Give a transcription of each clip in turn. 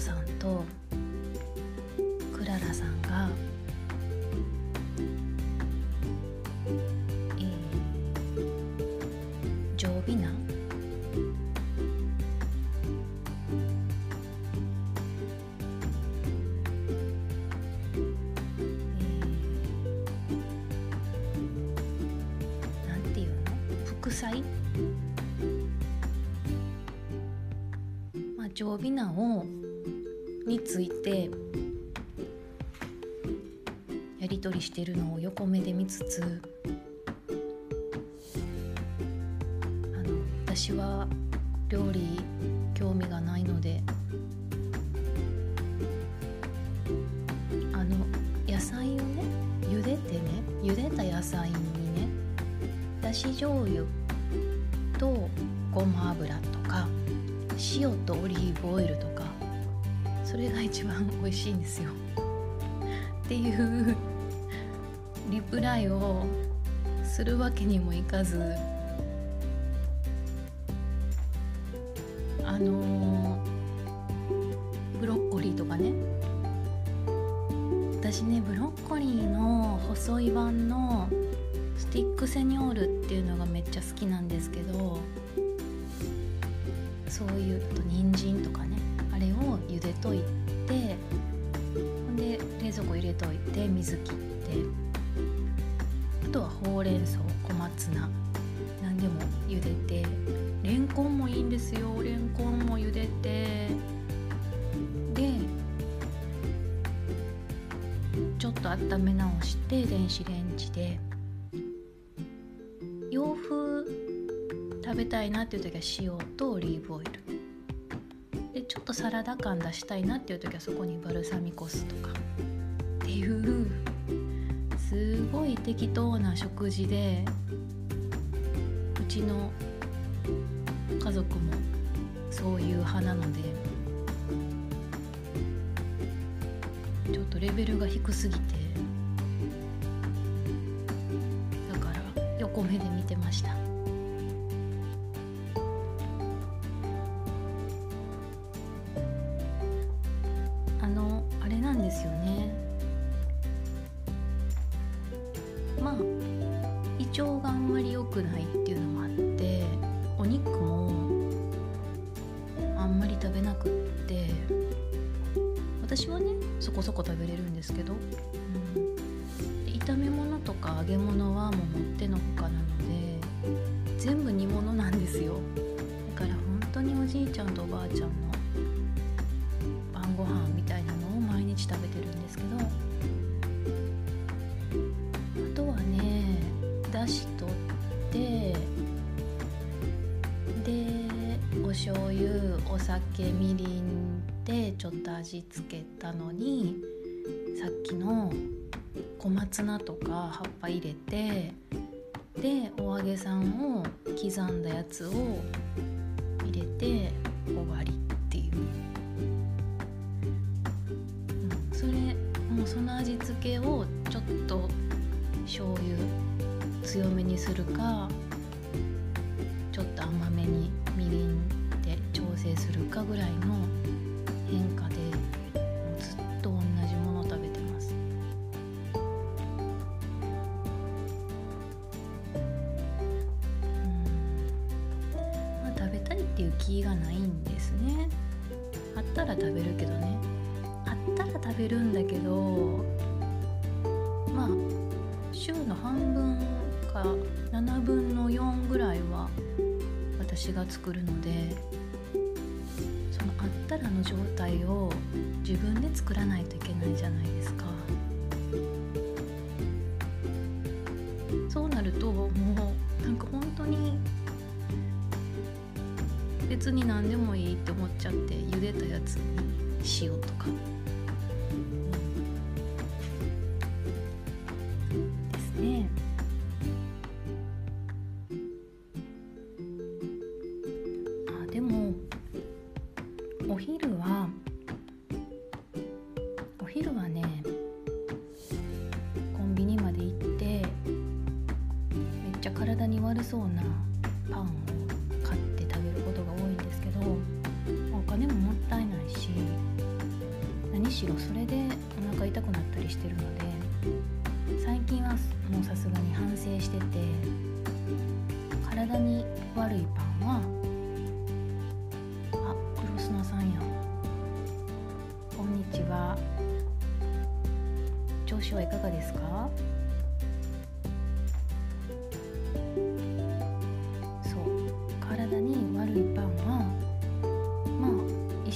さんとクララさんが、えー、常備なえーなんていうの？副菜？まあ常備なをてるのを横目で見つつあの私は料理興味がないのであの野菜をね茹でてね茹でた野菜にねだし醤油とごま油とか塩とオリーブオイルとかそれが一番美味しいんですよ。っていうリプライをするわけにもいかずあのブロッコリーとかね。私ねブロッコリーの細い版直して電子レンジで。洋風食べたいなっていう時は塩とオリーブオイル。でちょっとサラダ感出したいなっていう時はそこにバルサミコ酢とか。っていうすごい適当な食事でうちの家族もそういう派なのでちょっとレベルが低すぎて私はねそこそこ食べれるんですけど、うん、炒め物とか揚げ物はもうもってのほかなので全部煮物なんですよ。だから本当におじいちゃんとおばあちゃんの晩ご飯みたいなのを毎日食べてるんですけど。あとはねだし取ってでお醤油お酒みりんちょっと味付けたのにさっきの小松菜とか葉っぱ入れてでお揚げさんを刻んだやつを入れて終わりっていう、うん、それもうその味付けをちょっと醤油強めにするか気がないんですね。あったら食べるけどね。あったら食べるんだけどまあ週の半分か7分の4ぐらいは私が作るのでそのあったらの状態を自分で作らないといけないじゃないですか。別に何でもいいって思っちゃって茹でたやつに塩とか。ですね。あでもお昼はお昼はねコンビニまで行ってめっちゃ体に悪そうな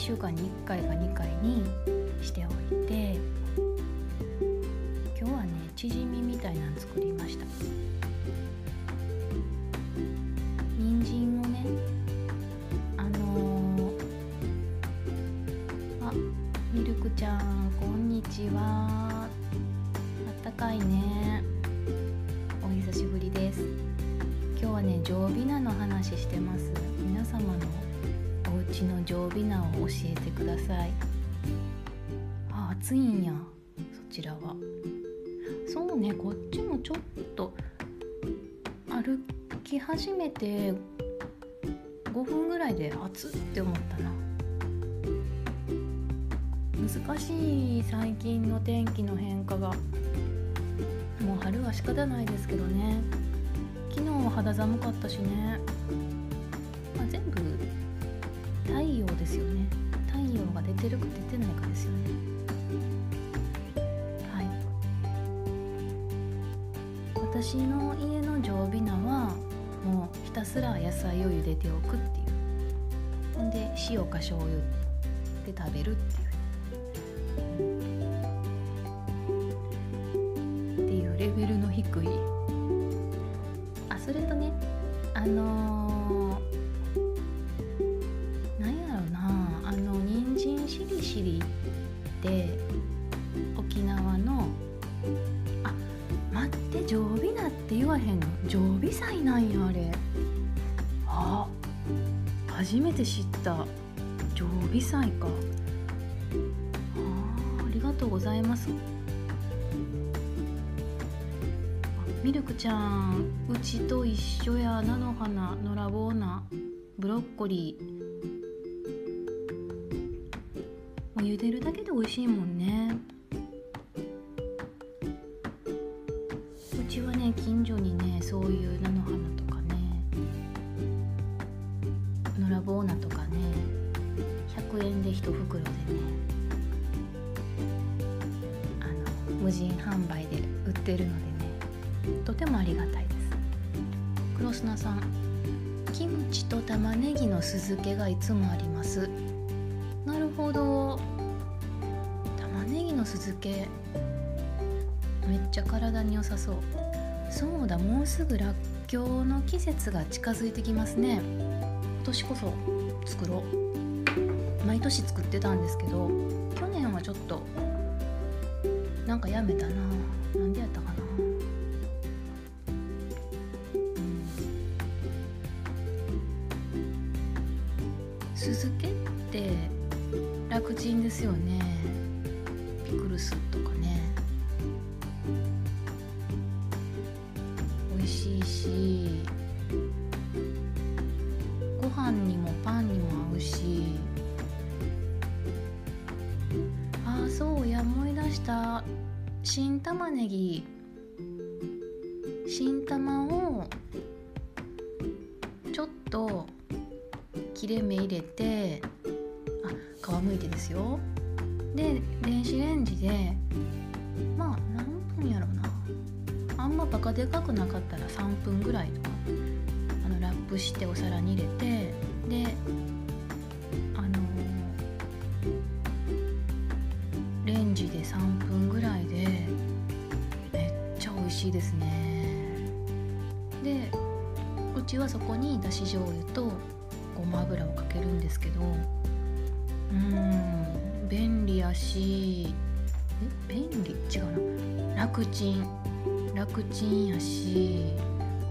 1週間に1回か2回にしておいて。今日はねチヂミ家の常備菜を教えてください。あ暑いんや。そちらは。そうねこっちもちょっと歩き始めて5分ぐらいで暑って思ったな。難しい最近の天気の変化が。もう春は仕方ないですけどね。昨日は肌寒かったしね、まあ、全部太陽ですよね。太陽が出てるか出てないかですよね。はい。私の家の常備菜はもうひたすら野菜を茹でておくっていう。ほんで塩か醤油で食べるっていう。っていうレベルの低い。あそれとねあのミルクちゃんうちと一緒や菜の花のらぼう菜ブロッコリー。もう茹でるだけで美味しいもんね。うちはね近所にねそういう菜の花とかねのらぼう菜とかね100円で1袋でねあの無人販売で売ってるので。もありがたいです。黒砂さんキムチと玉ねぎの酢漬けがいつもあります。なるほど。玉ねぎの酢漬けめっちゃ体に良さそう。そうだもうすぐらっきょうの季節が近づいてきますね。今年こそ作ろう。毎年作ってたんですけど去年はちょっとなんかやめたな。なんでやったか続けって楽ちんですよね。プしてお皿に入れてであのレンジで3分ぐらいでめっちゃ美味しいですね。でうちはそこにだし醤油とごごま油をかけるんですけどうん便利やしえ便利？違うな。楽ちん楽ちんやし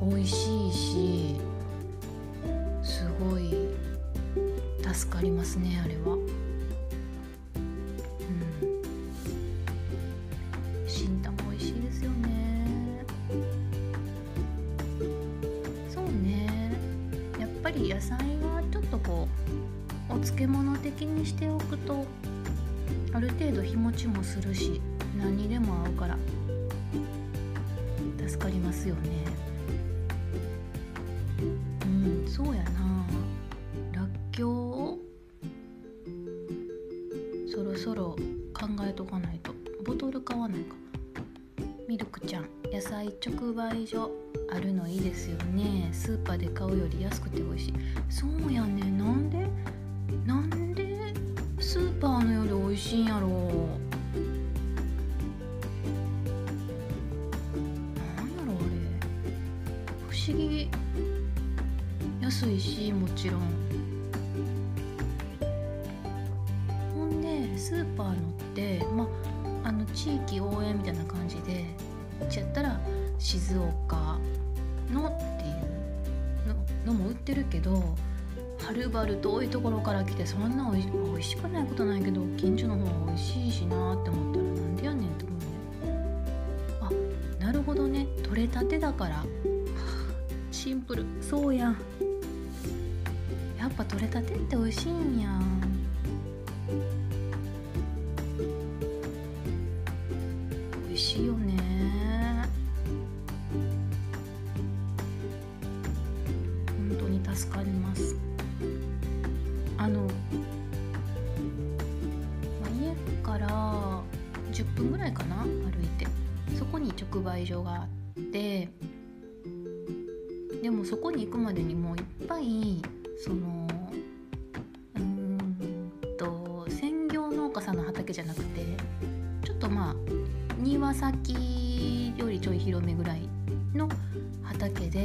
美味しいし助かりますねあれは。うん。新玉美味しいですよね。そうね。やっぱり野菜はちょっとこうお漬物的にしておくとある程度日持ちもするし何にでも合うから助かりますよね。直売所あるのいいですよね。スーパーで買うより安くて美味しい。そうやね。けどはるばる遠いところから来てそんなおいおいしくないことないけど近所の方が美味しいしなって思ったらなんでやねんと思うねあなるほどね。取れたてだから。はあシンプル。そうやん。やっぱ取れたてって美味しいんや。ん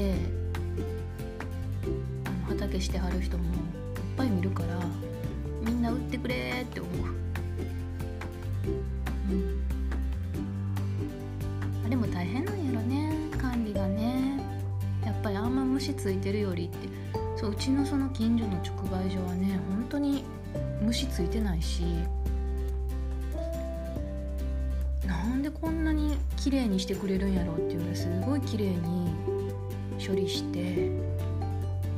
であの畑してはる人もいっぱい見るからみんな売ってくれって思う、うん、あれも大変なんやろね管理がね。やっぱりあんま虫ついてるよりって。そううちのその近所の直売所はね本当に虫ついてないし。なんでこんなに綺麗にしてくれるんやろうっていうぐらいすごい綺麗に処理して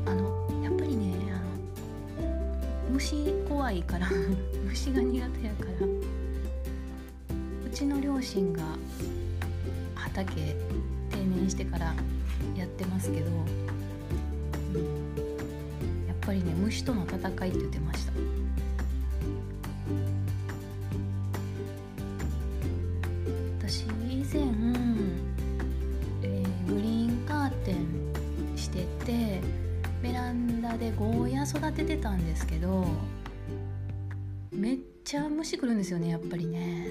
あのやっぱりねあの虫怖いから 虫が苦手やからうちの両親が畑定年してからやってますけど、うん、やっぱりね虫との戦いって言ってました。ゴーヤ育ててたんですけどめっちゃ虫来るんですよねやっぱりね。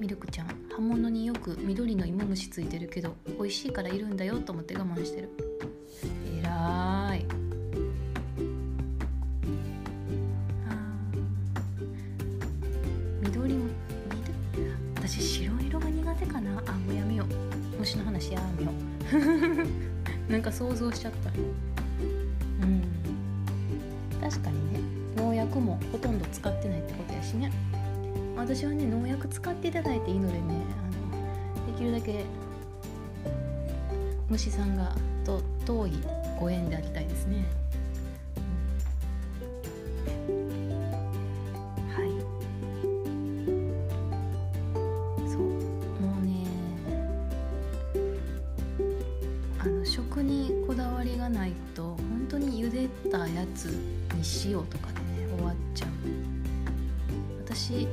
ミルクちゃん。葉物によく緑の芋虫ついてるけど美味しいからいるんだよと思って我慢してる。えらい。あー。緑も私白色が苦手かな。あもうやめよう。虫の話やめよう。なんか想像しちゃった。確かにね農薬もほとんど使ってないってことやしね。私はね農薬使っていただいていいのでねあのできるだけ虫さんがと遠いご縁でありたいですね、うん。はい。そう。もうねあの食にこだわりがないと本当ったやつにしようとかでね終わっちゃう。私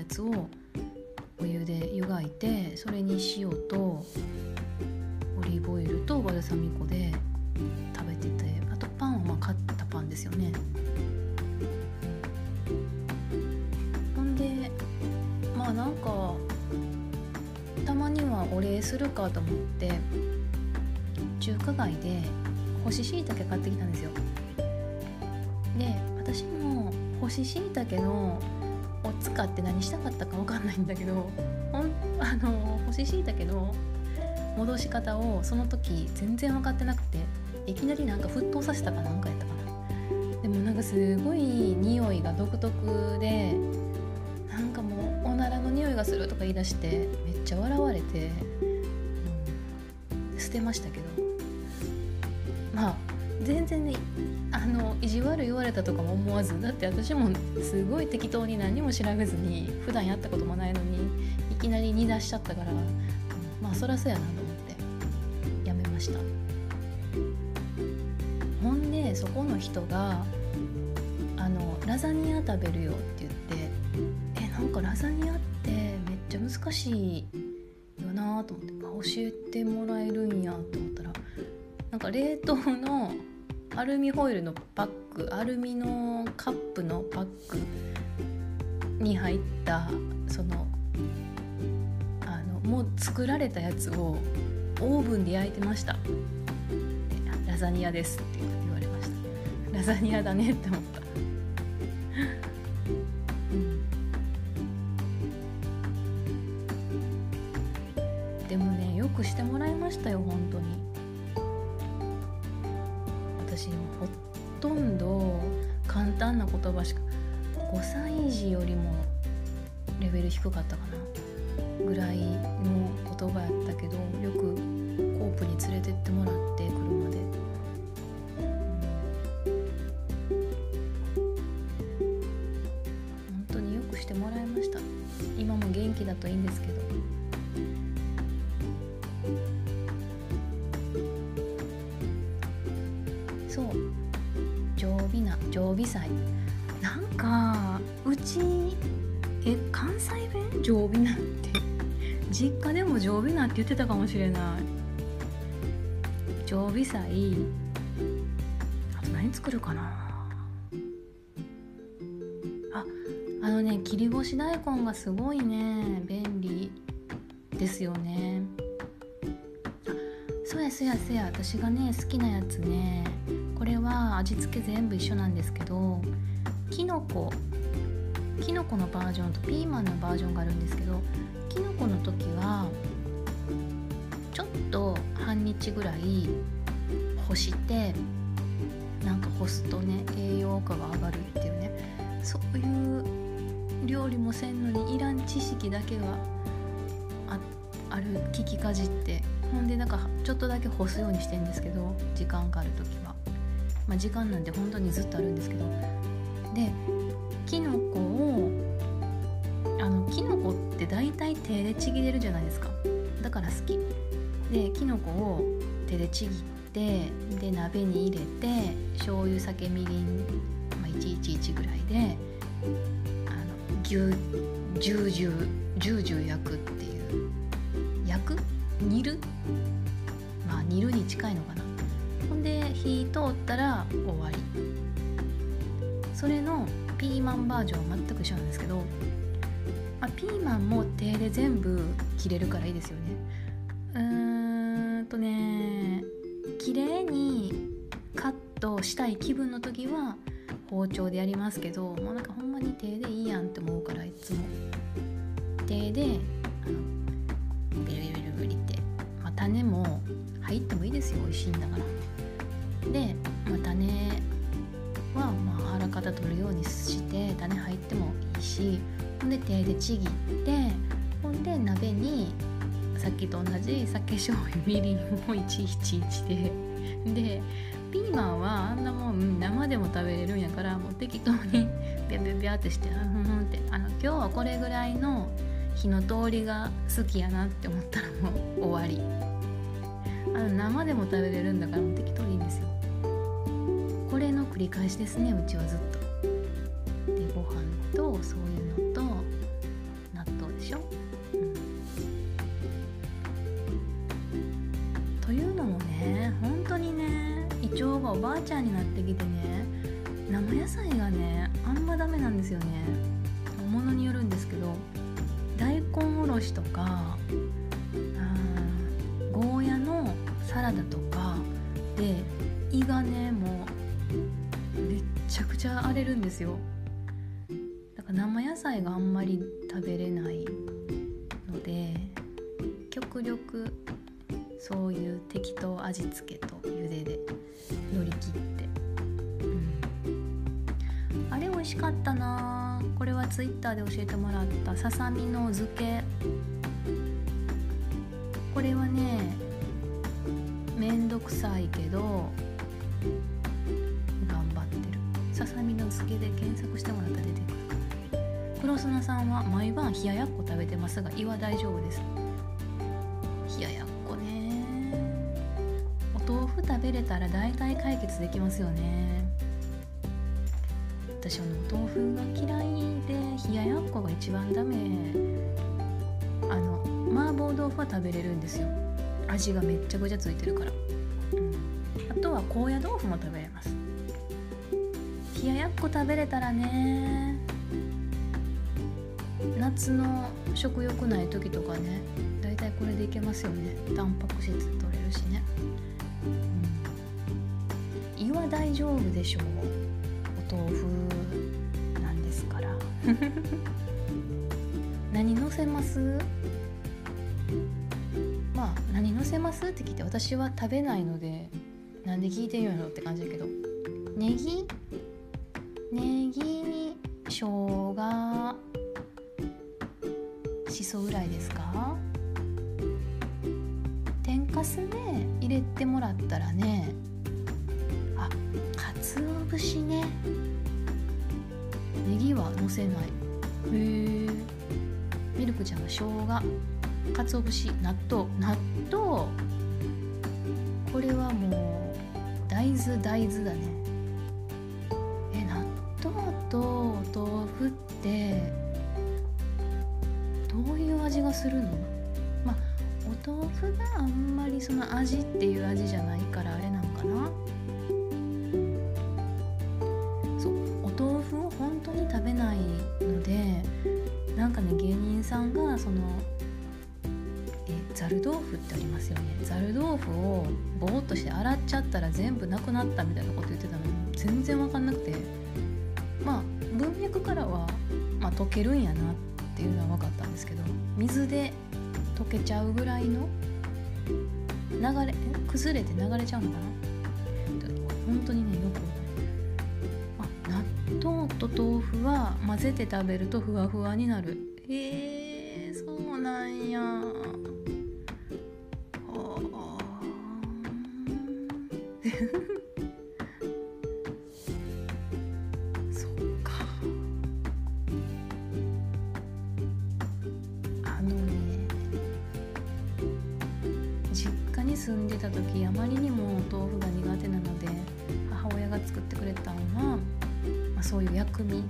やつをお湯で湯がいてそれに塩とオリーブオイルとバルサミコで食べててあとパンは買ったパンですよね。ほんでまあなんかたまにはお礼するかと思って中華街で干し椎茸買ってきたんですよ。で私も干し椎茸のを使って何したかったか分かんないんだけどほん あの干し椎茸の戻し方をその時全然分かってなくていきなりなんか沸騰させたかなんかやったかな。でもなんかすごい匂いが独特でなんかもうおならの匂いがするとか言い出してめっちゃ笑われて、うん、捨てましたけど。たとかも思わずだって私もすごい適当に何も調べずに普段やったこともないのにいきなり煮出しちゃったから、まあそらそうやなと思ってやめました。ほんでそこの人があのラザニア食べるよって言ってえなんかラザニアってめっちゃ難しいよなと思って教えてもらえるんやと思ったらなんか冷凍のアルミホイルのパックアルミのカップのパックに入ったそのあのもう作られたやつをオーブンで焼いてました。ラザニアですって言われました。ラザニアだねって思った。5歳児よりもレベル低かったかなぐらいの言葉やったけどよくコープに連れてってもらって車で、もしれない。常備菜。あと何作るかな。ああのね切り干し大根がすごいね。便利ですよね。そうやそうやそうや。私がね好きなやつね。これは味付け全部一緒なんですけどきのこきのこのバージョンとピーマンのバージョンがあるんですけどきのこの時はちょっと半日ぐらい干してなんか干すとね栄養価が上がるっていうねそういう料理もせんのにいらん知識だけがある聞きかじってほんでなんかちょっとだけ干すようにしてんですけど時間がある時は。まあ、時間なんて本当にずっとあるんですけど。できのこをあのきのこって大体手でちぎれるじゃないですか。だから好き。できのこを手でちぎってで鍋に入れて醤油酒みりん、まあ、111ぐらいであの牛ジュージュージュージュー焼くっていう焼く？煮る？まあ煮るに近いのかな。ほんで火通ったら終わり。それのピーマンバージョンは全く一緒なんですけど、まあ、ピーマンも手で全部切れるからいいですよね。包丁でやりますけどもうなんかほんまに手でいいやんって思うからいつも。手であのビリビリビリビリって、まあ、種も入ってもいいですよ美味しいんだから。で、まあ、種はまあ腹方取るようにして種入ってもいいしほんで手でちぎってほんで鍋にさっきと同じ酒醤油みりんを111ででピーマンはあんなもん生でも食べれるんやからもう適当にピャピャピャってしてふんふんってあの今日はこれぐらいの火の通りが好きやなって思ったらもう終わり。あの生でも食べれるんだからもう適当にいいんですよ。これの繰り返しですねうちはずっと。ばちゃんになってきてね生野菜がねあんまダメなんですよね。ものによるんですけど大根おろしとかゴーヤのサラダとかで胃がねもうめっちゃくちゃ荒れるんですよ。だから生野菜があんまり食べれないので極力そういう適当味付けとしかったな。これはツイッターで教えてもらった。ささみの漬け。これはねめんどくさいけど頑張ってる。ささみの漬けで検索してもらったら出てくる黒砂さんは毎晩冷ややっこ食べてますが胃は大丈夫です。冷ややっこね。お豆腐食べれたら大体解決できますよね。私はお豆腐が嫌いで冷ややっこが一番ダメ。あの麻婆豆腐は食べれるんですよ。味がめっちゃくちゃついてるから、うん、あとは高野豆腐も食べれます。冷ややっこ食べれたらね夏の食欲ない時とかねだいたいこれでいけますよね。タンパク質取れるしね、うん、胃は大丈夫でしょう。豆腐なんですから。何乗せます？まあ何乗せますって聞いて私は食べないのでなんで聞いてんのって感じだけど。ネギ？するの？まあお豆腐があんまりその味っていう味じゃないからあれなんかな？そうお豆腐を本当に食べないのでなんかね芸人さんがそのざる豆腐ってありますよね。ざる豆腐をぼーっとして洗っちゃったら全部なくなったみたいなこと言ってたのに全然分かんなくて。まあ文脈からは、まあ、溶けるんやなっていうのは分かった。ですけど水で溶けちゃうぐらいの流れ崩れて流れちゃうのかな？本当にねよくあ納豆と豆腐は混ぜて食べるとふわふわになる。へえそうなんや。そそういう薬味。ネ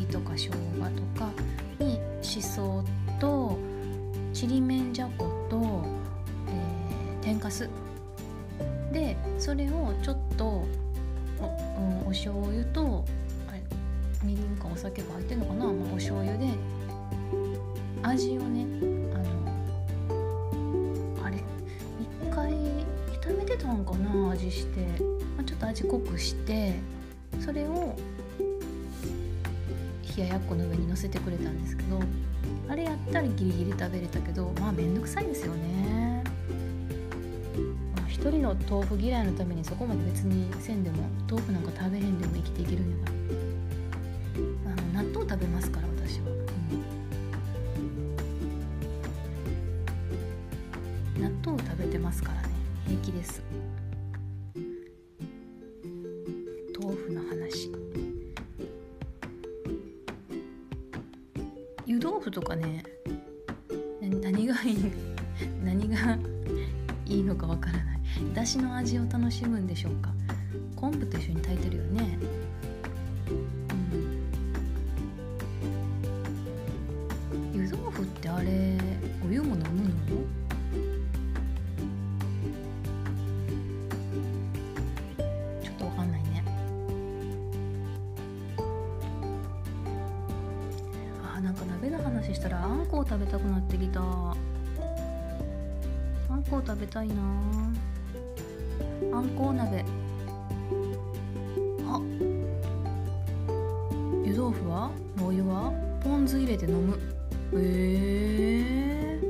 ギとか生姜とか。にしそとちりめんじゃこと、えー、天かす。でそれをちょっとお,、うん、お醤油とあれみりんかお酒が入ってんのかな、まあ、お醤油で味をねあのあれ一回炒めてたんかな味して、まあ、ちょっと味濃くして。この上に乗せてくれたんですけどあれやったらギリギリ食べれたけどまあめんどくさいですよね。一人の豆腐嫌いのためにそこまで別にせんでも豆腐なんか食べへんでも生きていけるんやから。あの納豆食べますから私は、うん、納豆食べてますからね。平気です。話したらあんこを食べたくなってきた。あんこを食べたいな。あんこう鍋。あ。湯豆腐は？お湯は？ポン酢入れて飲む。へえー、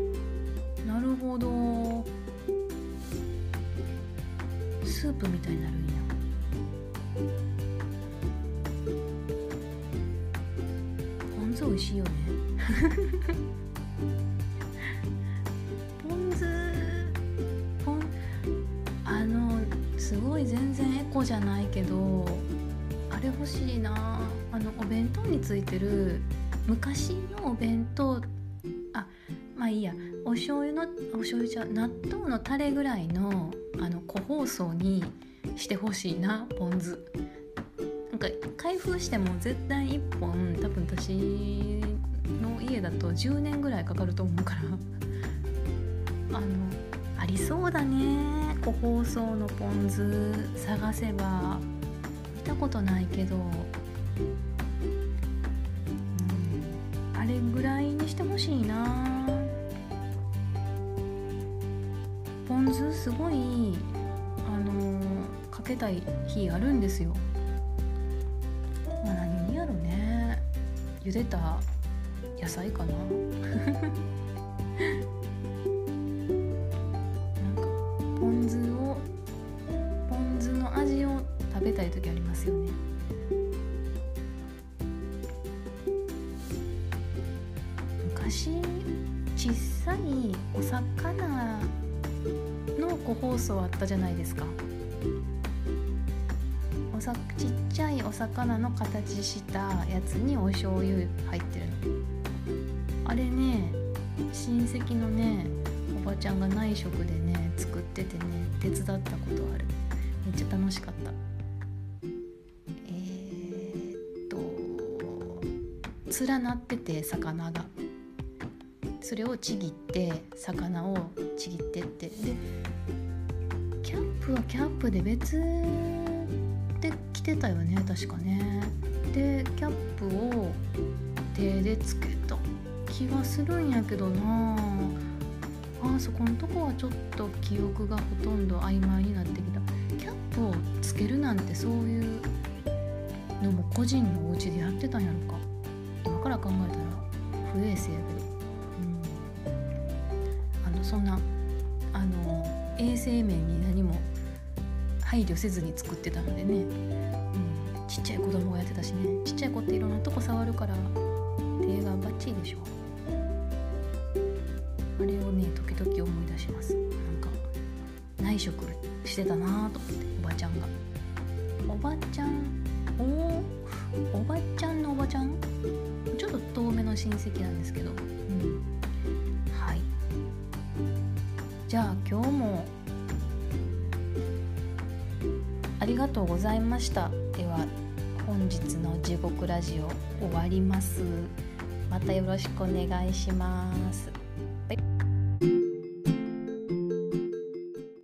昔のお弁当あまあいいや。お醤油のお醤油じゃ納豆のタレぐらいのあの個包装にしてほしいなポン酢。なんか開封しても絶対1本多分私の家だと10年ぐらいかかると思うから。あのありそうだね個包装のポン酢。探せば。見たことないけど。けたい日あるんですよ。まあ何にやろね。茹でた野菜かな。なんかポン酢をポン酢の味を食べたい時ありますよね。昔小さいお魚の個包装あったじゃないですか。さちっちゃいお魚の形したやつにお醤油入ってるの。あれね親戚のねおばちゃんが内職でね作っててね手伝ったことある。めっちゃ楽しかった。えー、っと連なってて魚が。それをちぎって魚をちぎってって。でキャップはキャップで別で着てたよね確かね。でキャップを手でつけた気がするんやけどな。あそこのとこはちょっと記憶がほとんど曖昧になってきた。キャップをつけるなんてそういうのも個人のお家でやってたんやろか。今から考えたら不衛生やけど。そんなあの衛生面に何も配慮せずに作ってたのでね、うん、ちっちゃい子供がやってたしね。ちっちゃい子っていろんなとこ触るから手がバッチリでしょ。あれをね時々思い出します。なんか内職してたなと思っておばちゃんが。おばちゃんおおばちゃんのおばちゃん？ちょっと遠めの親戚なんですけど。うん。はい。じゃあ今日もとうございました。では本日の地獄ラジオ終わります。またよろしくお願いします、